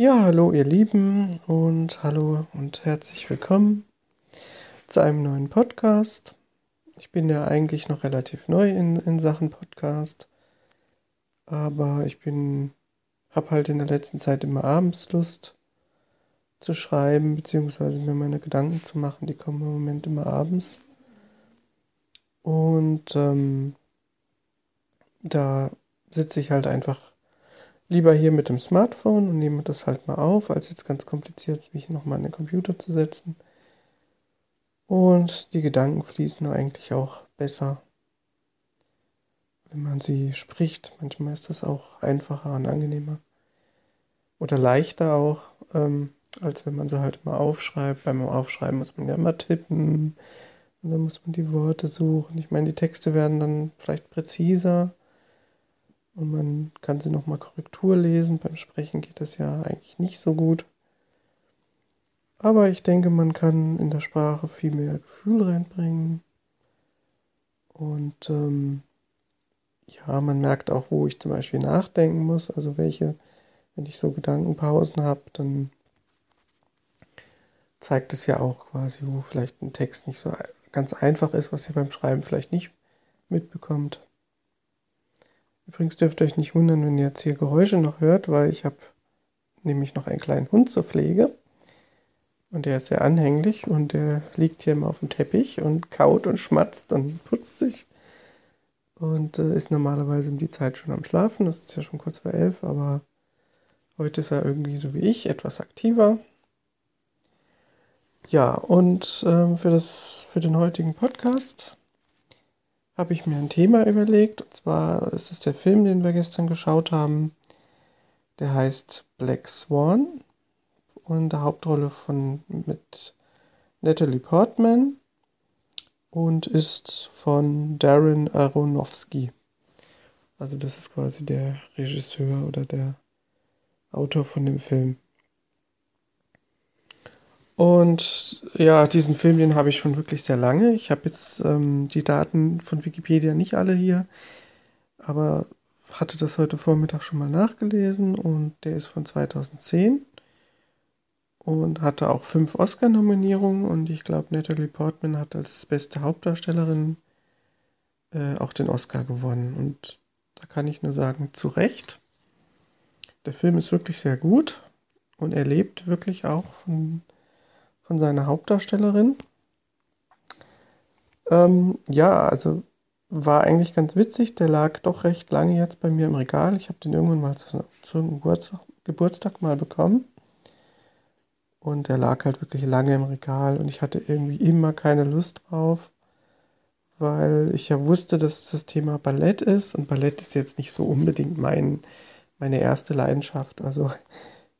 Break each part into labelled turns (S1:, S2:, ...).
S1: Ja, hallo ihr Lieben und hallo und herzlich willkommen zu einem neuen Podcast. Ich bin ja eigentlich noch relativ neu in, in Sachen Podcast, aber ich bin, habe halt in der letzten Zeit immer abends Lust zu schreiben, beziehungsweise mir meine Gedanken zu machen. Die kommen im Moment immer abends. Und ähm, da sitze ich halt einfach lieber hier mit dem Smartphone und nehme das halt mal auf, als jetzt ganz kompliziert, mich nochmal an den Computer zu setzen. Und die Gedanken fließen eigentlich auch besser, wenn man sie spricht. Manchmal ist das auch einfacher und angenehmer. Oder leichter auch, ähm, als wenn man sie halt mal aufschreibt. Beim Aufschreiben muss man ja immer tippen. Und dann muss man die Worte suchen. Ich meine, die Texte werden dann vielleicht präziser und man kann sie nochmal Korrektur lesen. Beim Sprechen geht das ja eigentlich nicht so gut. Aber ich denke, man kann in der Sprache viel mehr Gefühl reinbringen. Und ähm, ja, man merkt auch, wo ich zum Beispiel nachdenken muss. Also welche, wenn ich so Gedankenpausen habe, dann zeigt es ja auch quasi, wo vielleicht ein Text nicht so ganz einfach ist, was ihr beim Schreiben vielleicht nicht mitbekommt. Übrigens dürft ihr euch nicht wundern, wenn ihr jetzt hier Geräusche noch hört, weil ich habe nämlich noch einen kleinen Hund zur Pflege. Und der ist sehr anhänglich und der liegt hier immer auf dem Teppich und kaut und schmatzt und putzt sich. Und äh, ist normalerweise um die Zeit schon am Schlafen. Das ist ja schon kurz vor elf, aber heute ist er irgendwie so wie ich, etwas aktiver. Ja, und ähm, für, das, für den heutigen Podcast habe ich mir ein Thema überlegt. Und zwar ist es der Film, den wir gestern geschaut haben. Der heißt Black Swan und der Hauptrolle von mit Natalie Portman und ist von Darren Aronofsky. Also das ist quasi der Regisseur oder der Autor von dem Film. Und ja, diesen Film, den habe ich schon wirklich sehr lange. Ich habe jetzt ähm, die Daten von Wikipedia nicht alle hier, aber hatte das heute Vormittag schon mal nachgelesen und der ist von 2010 und hatte auch fünf Oscar-Nominierungen und ich glaube, Natalie Portman hat als beste Hauptdarstellerin äh, auch den Oscar gewonnen und da kann ich nur sagen, zu Recht. Der Film ist wirklich sehr gut und er lebt wirklich auch von von seiner Hauptdarstellerin. Ähm, ja, also war eigentlich ganz witzig. Der lag doch recht lange jetzt bei mir im Regal. Ich habe den irgendwann mal zu, zum Geburtstag, mal bekommen. Und der lag halt wirklich lange im Regal und ich hatte irgendwie immer keine Lust drauf, weil ich ja wusste, dass das Thema Ballett ist und Ballett ist jetzt nicht so unbedingt mein, meine erste Leidenschaft. Also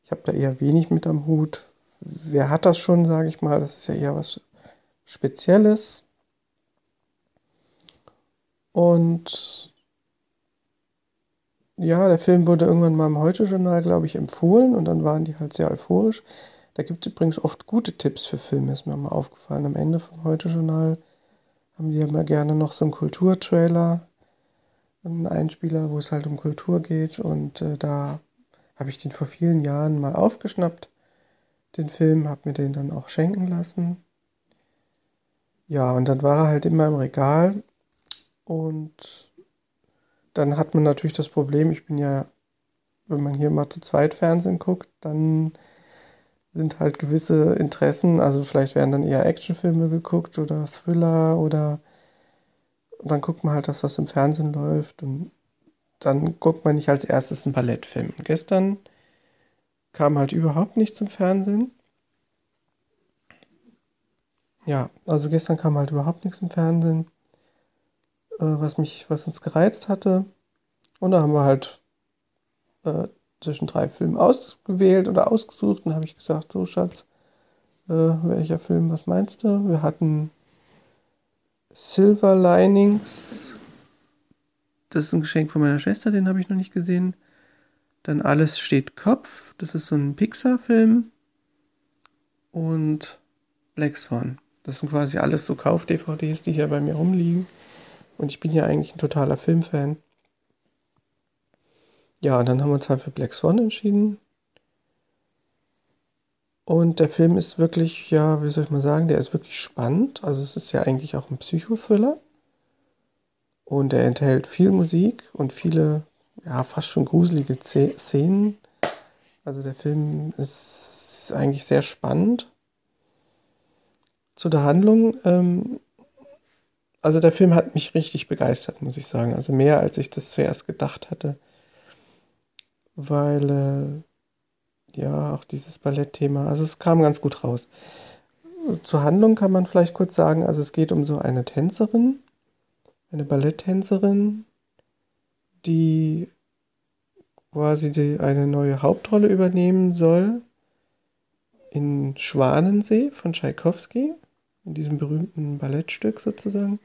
S1: ich habe da eher wenig mit am Hut, wer hat das schon, sage ich mal. Das ist ja eher was Spezielles. Und ja, der Film wurde irgendwann mal im Heute-Journal, glaube ich, empfohlen und dann waren die halt sehr euphorisch. Da gibt es übrigens oft gute Tipps für Filme, ist mir mal aufgefallen. Am Ende vom Heute-Journal haben die ja immer gerne noch so einen Kulturtrailer, einen Einspieler, wo es halt um Kultur geht und äh, da habe ich den vor vielen Jahren mal aufgeschnappt den Film, habe mir den dann auch schenken lassen. Ja, und dann war er halt immer im Regal und dann hat man natürlich das Problem, ich bin ja, wenn man hier mal zu zweit Fernsehen guckt, dann sind halt gewisse Interessen, also vielleicht werden dann eher Actionfilme geguckt oder Thriller oder und dann guckt man halt das, was im Fernsehen läuft und dann guckt man nicht als erstes einen Ballettfilm. Und gestern kam halt überhaupt nichts im Fernsehen. Ja, also gestern kam halt überhaupt nichts im Fernsehen, äh, was mich, was uns gereizt hatte. Und da haben wir halt äh, zwischen drei Filmen ausgewählt oder ausgesucht. Und habe ich gesagt, so Schatz, äh, welcher Film, was meinst du? Wir hatten Silver Linings. Das ist ein Geschenk von meiner Schwester, den habe ich noch nicht gesehen. Dann Alles steht Kopf, das ist so ein Pixar-Film. Und Black Swan. Das sind quasi alles so Kauf-DVDs, die hier bei mir rumliegen. Und ich bin ja eigentlich ein totaler Filmfan. Ja, und dann haben wir uns halt für Black Swan entschieden. Und der Film ist wirklich, ja, wie soll ich mal sagen, der ist wirklich spannend. Also es ist ja eigentlich auch ein Psychothriller. Und er enthält viel Musik und viele, ja, fast schon gruselige Szenen. Also der Film ist eigentlich sehr spannend. Zu der Handlung, ähm, also der Film hat mich richtig begeistert, muss ich sagen. Also mehr als ich das zuerst gedacht hatte. Weil, äh, ja, auch dieses Ballettthema, also es kam ganz gut raus. Zur Handlung kann man vielleicht kurz sagen, also es geht um so eine Tänzerin, eine Balletttänzerin, die quasi die, eine neue Hauptrolle übernehmen soll in Schwanensee von Tschaikowski, in diesem berühmten Ballettstück sozusagen,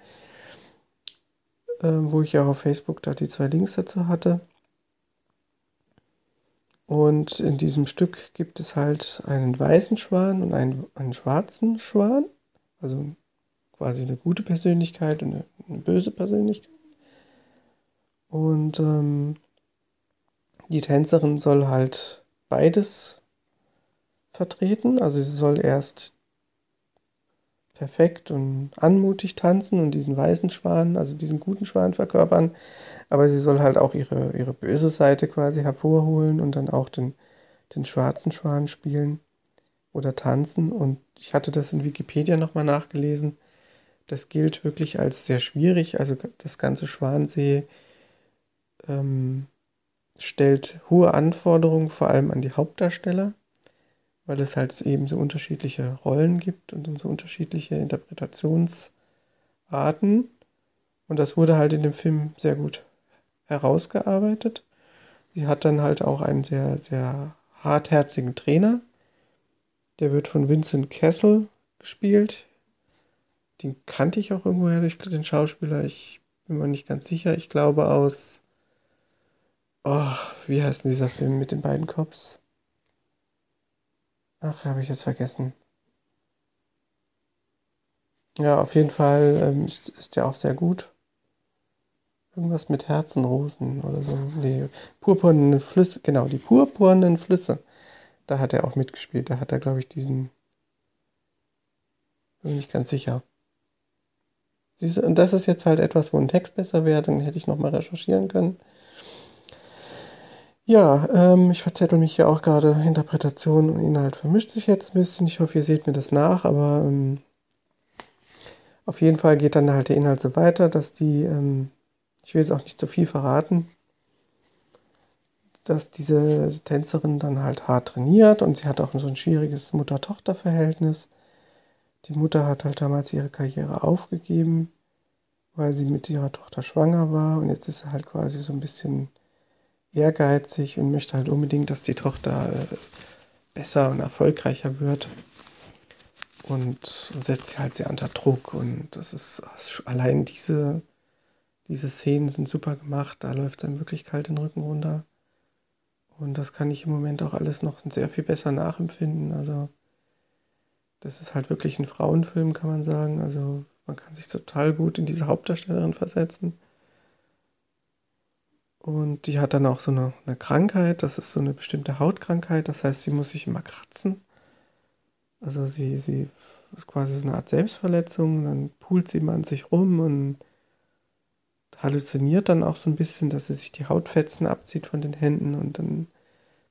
S1: äh, wo ich ja auf Facebook da die zwei Links dazu hatte. Und in diesem Stück gibt es halt einen weißen Schwan und einen, einen schwarzen Schwan, also quasi eine gute Persönlichkeit und eine, eine böse Persönlichkeit. Und ähm, die Tänzerin soll halt beides vertreten. Also sie soll erst perfekt und anmutig tanzen und diesen weißen Schwan, also diesen guten Schwan verkörpern. Aber sie soll halt auch ihre, ihre böse Seite quasi hervorholen und dann auch den, den schwarzen Schwan spielen oder tanzen. Und ich hatte das in Wikipedia nochmal nachgelesen. Das gilt wirklich als sehr schwierig. Also das ganze Schwansee ähm, stellt hohe Anforderungen vor allem an die Hauptdarsteller, weil es halt eben so unterschiedliche Rollen gibt und so unterschiedliche Interpretationsarten. Und das wurde halt in dem Film sehr gut herausgearbeitet. Sie hat dann halt auch einen sehr, sehr hartherzigen Trainer. Der wird von Vincent Kessel gespielt. Den kannte ich auch irgendwoher, den Schauspieler. Ich bin mir nicht ganz sicher. Ich glaube aus Oh, wie heißt denn dieser Film mit den beiden Cops? Ach, habe ich jetzt vergessen. Ja, auf jeden Fall ähm, ist, ist der auch sehr gut. Irgendwas mit Herzenrosen oder so. Nee, purpurnen Flüsse, genau, die purpurnen Flüsse. Da hat er auch mitgespielt. Da hat er, glaube ich, diesen. Bin nicht ganz sicher. Und das ist jetzt halt etwas, wo ein Text besser wäre, dann hätte ich nochmal recherchieren können. Ja, ähm, ich verzettel mich ja auch gerade. Interpretation und Inhalt vermischt sich jetzt ein bisschen. Ich hoffe, ihr seht mir das nach, aber ähm, auf jeden Fall geht dann halt der Inhalt so weiter, dass die, ähm, ich will jetzt auch nicht zu viel verraten, dass diese Tänzerin dann halt hart trainiert und sie hat auch so ein schwieriges Mutter-Tochter-Verhältnis. Die Mutter hat halt damals ihre Karriere aufgegeben, weil sie mit ihrer Tochter schwanger war und jetzt ist sie halt quasi so ein bisschen ehrgeizig und möchte halt unbedingt, dass die Tochter äh, besser und erfolgreicher wird. Und, setzt sie halt sehr unter Druck. Und das ist allein diese, diese Szenen sind super gemacht. Da läuft es einem wirklich kalt den Rücken runter. Und das kann ich im Moment auch alles noch sehr viel besser nachempfinden. Also, das ist halt wirklich ein Frauenfilm, kann man sagen. Also, man kann sich total gut in diese Hauptdarstellerin versetzen. Und die hat dann auch so eine, eine, Krankheit, das ist so eine bestimmte Hautkrankheit, das heißt, sie muss sich immer kratzen. Also sie, sie ist quasi so eine Art Selbstverletzung, dann pult sie immer an sich rum und halluziniert dann auch so ein bisschen, dass sie sich die Hautfetzen abzieht von den Händen und dann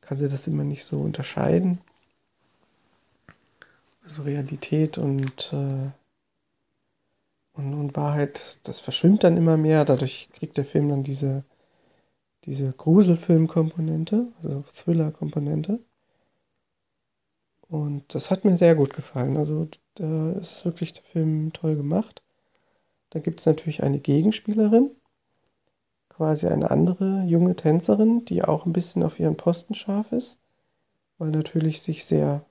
S1: kann sie das immer nicht so unterscheiden. Also Realität und, äh, und, und Wahrheit, das verschwimmt dann immer mehr, dadurch kriegt der Film dann diese diese Gruselfilm-Komponente, also Thriller-Komponente. Und das hat mir sehr gut gefallen. Also da ist wirklich der Film toll gemacht. Da gibt es natürlich eine Gegenspielerin, quasi eine andere junge Tänzerin, die auch ein bisschen auf ihren Posten scharf ist, weil natürlich sich sehr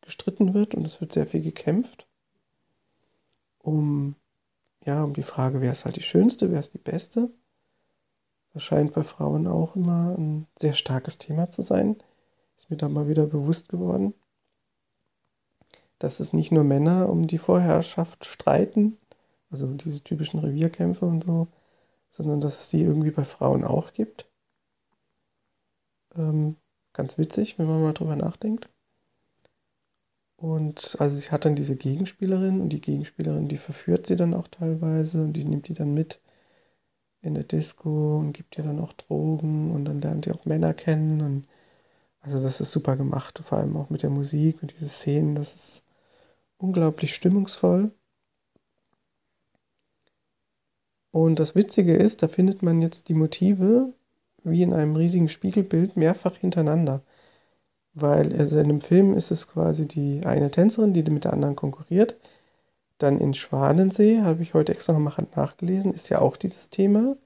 S1: gestritten wird und es wird sehr viel gekämpft. Um, ja, um die Frage, wer ist halt die Schönste, wer ist die Beste. Das scheint bei Frauen auch immer ein sehr starkes Thema zu sein. Ist mir da mal wieder bewusst geworden, dass es nicht nur Männer um die Vorherrschaft streiten, also diese typischen Revierkämpfe und so, sondern dass es die irgendwie bei Frauen auch gibt. Ähm, ganz witzig, wenn man mal drüber nachdenkt. Und also sie hat dann diese Gegenspielerin und die Gegenspielerin, die verführt sie dann auch teilweise und die nimmt die dann mit in der Disco und gibt ihr dann auch Drogen und dann lernt ihr auch Männer kennen und also das ist super gemacht, vor allem auch mit der Musik und diese Szenen, das ist unglaublich stimmungsvoll. Und das Witzige ist, da findet man jetzt die Motive wie in einem riesigen Spiegelbild mehrfach hintereinander. Weil also in dem Film ist es quasi die eine Tänzerin, die mit der anderen konkurriert. Dann in Schwanensee, habe ich heute extra nochmal nachgelesen, ist ja auch dieses Thema.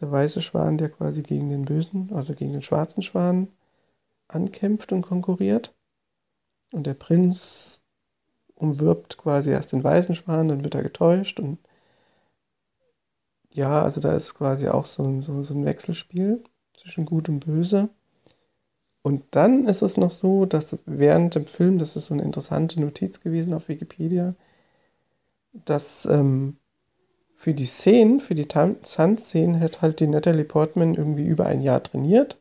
S1: Der weiße Schwan, der quasi gegen den bösen, also gegen den schwarzen Schwan ankämpft und konkurriert. Und der Prinz umwirbt quasi erst den weißen Schwan, dann wird er getäuscht und ja, also da ist quasi auch so ein, so, so ein Wechselspiel zwischen Gut und Böse. Und dann ist es noch so, dass während dem Film, das ist so eine interessante Notiz gewesen auf Wikipedia, dass ähm, für die Szenen, für die Tanzszenen hat halt die Natalie Portman irgendwie über ein Jahr trainiert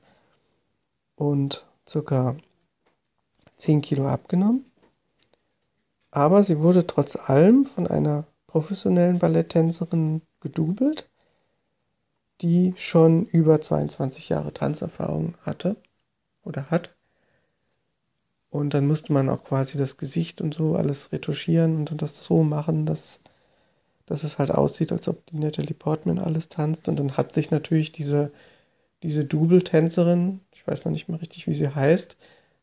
S1: und circa 10 Kilo abgenommen. Aber sie wurde trotz allem von einer professionellen Balletttänzerin gedoubelt, die schon über 22 Jahre Tanzerfahrung hatte oder hat. Und dann musste man auch quasi das Gesicht und so alles retuschieren und dann das so machen, dass, dass es halt aussieht, als ob die Natalie Portman alles tanzt. Und dann hat sich natürlich diese, diese Double-Tänzerin, ich weiß noch nicht mal richtig, wie sie heißt,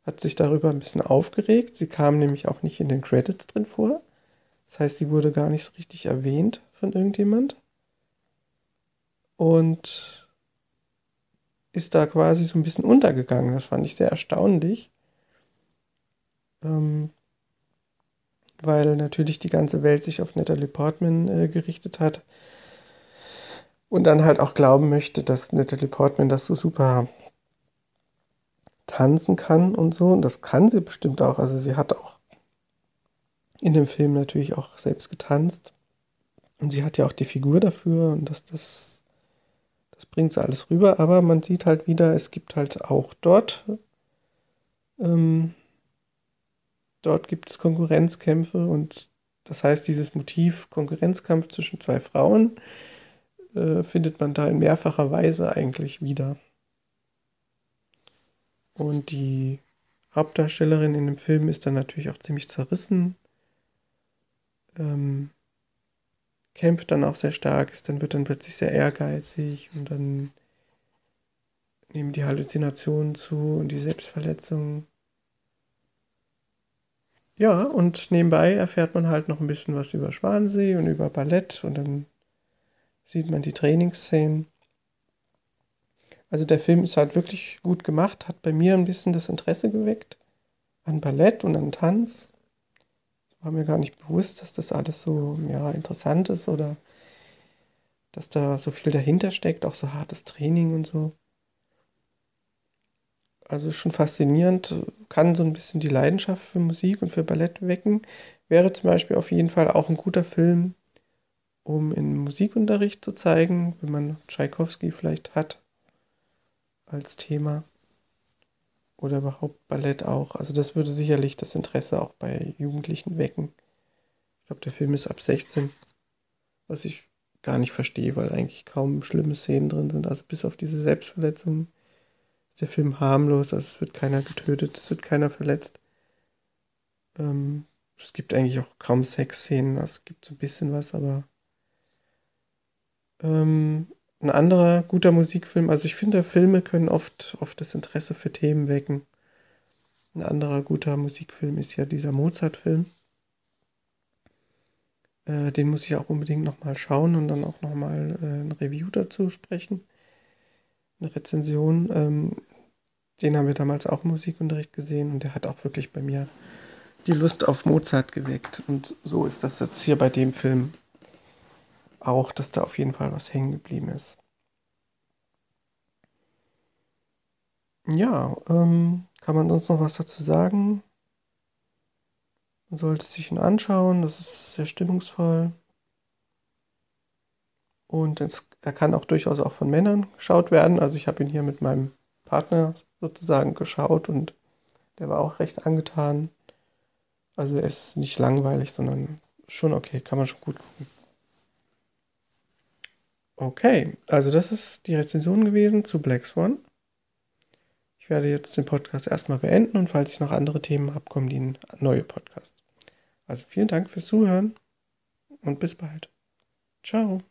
S1: hat sich darüber ein bisschen aufgeregt. Sie kam nämlich auch nicht in den Credits drin vor. Das heißt, sie wurde gar nicht so richtig erwähnt von irgendjemand und ist da quasi so ein bisschen untergegangen. Das fand ich sehr erstaunlich, ähm, weil natürlich die ganze Welt sich auf Natalie Portman äh, gerichtet hat und dann halt auch glauben möchte, dass Natalie Portman das so super tanzen kann und so. Und das kann sie bestimmt auch. Also sie hat auch in dem Film natürlich auch selbst getanzt. Und sie hat ja auch die Figur dafür und dass das das bringt sie alles rüber, aber man sieht halt wieder, es gibt halt auch dort, ähm, dort gibt es Konkurrenzkämpfe und das heißt, dieses Motiv Konkurrenzkampf zwischen zwei Frauen äh, findet man da in mehrfacher Weise eigentlich wieder. Und die Hauptdarstellerin in dem Film ist dann natürlich auch ziemlich zerrissen. Ähm, kämpft dann auch sehr stark ist, dann wird dann plötzlich sehr ehrgeizig und dann nehmen die Halluzinationen zu und die Selbstverletzungen. Ja, und nebenbei erfährt man halt noch ein bisschen was über Schwansee und über Ballett und dann sieht man die Trainingsszenen. Also der Film ist halt wirklich gut gemacht, hat bei mir ein bisschen das Interesse geweckt an Ballett und an Tanz war mir gar nicht bewusst, dass das alles so ja, interessant ist oder dass da so viel dahinter steckt, auch so hartes Training und so. Also schon faszinierend, kann so ein bisschen die Leidenschaft für Musik und für Ballett wecken. Wäre zum Beispiel auf jeden Fall auch ein guter Film, um in Musikunterricht zu zeigen, wenn man Tschaikowski vielleicht hat als Thema oder überhaupt Ballett auch. Also das würde sicherlich das Interesse auch bei Jugendlichen wecken. Ich glaube, der Film ist ab 16, was ich gar nicht verstehe, weil eigentlich kaum schlimme Szenen drin sind. Also bis auf diese Selbstverletzung der Film harmlos. Also es wird keiner getötet, es wird keiner verletzt. Ähm, es gibt eigentlich auch kaum Sexszenen. Also es gibt so ein bisschen was, aber ähm, ein anderer guter Musikfilm, also ich finde, Filme können oft, oft das Interesse für Themen wecken. Ein anderer guter Musikfilm ist ja dieser Mozart-Film. Äh, den muss ich auch unbedingt nochmal schauen und dann auch nochmal äh, ein Review dazu sprechen. Eine Rezension. Ähm, den haben wir damals auch im Musikunterricht gesehen und der hat auch wirklich bei mir die Lust auf Mozart geweckt. Und so ist das jetzt hier bei dem Film auch, dass da auf jeden Fall was hängen geblieben ist. Ja, ähm, kann man sonst noch was dazu sagen? Man sollte sich ihn anschauen, das ist sehr stimmungsvoll. Und es, er kann auch durchaus auch von Männern geschaut werden. Also ich habe ihn hier mit meinem Partner sozusagen geschaut und der war auch recht angetan. Also er ist nicht langweilig, sondern schon okay, kann man schon gut gucken. Okay, also das ist die Rezension gewesen zu Black Swan. Ich werde jetzt den Podcast erstmal beenden und falls ich noch andere Themen habe, kommen die neue Podcast. Also vielen Dank fürs Zuhören und bis bald. Ciao.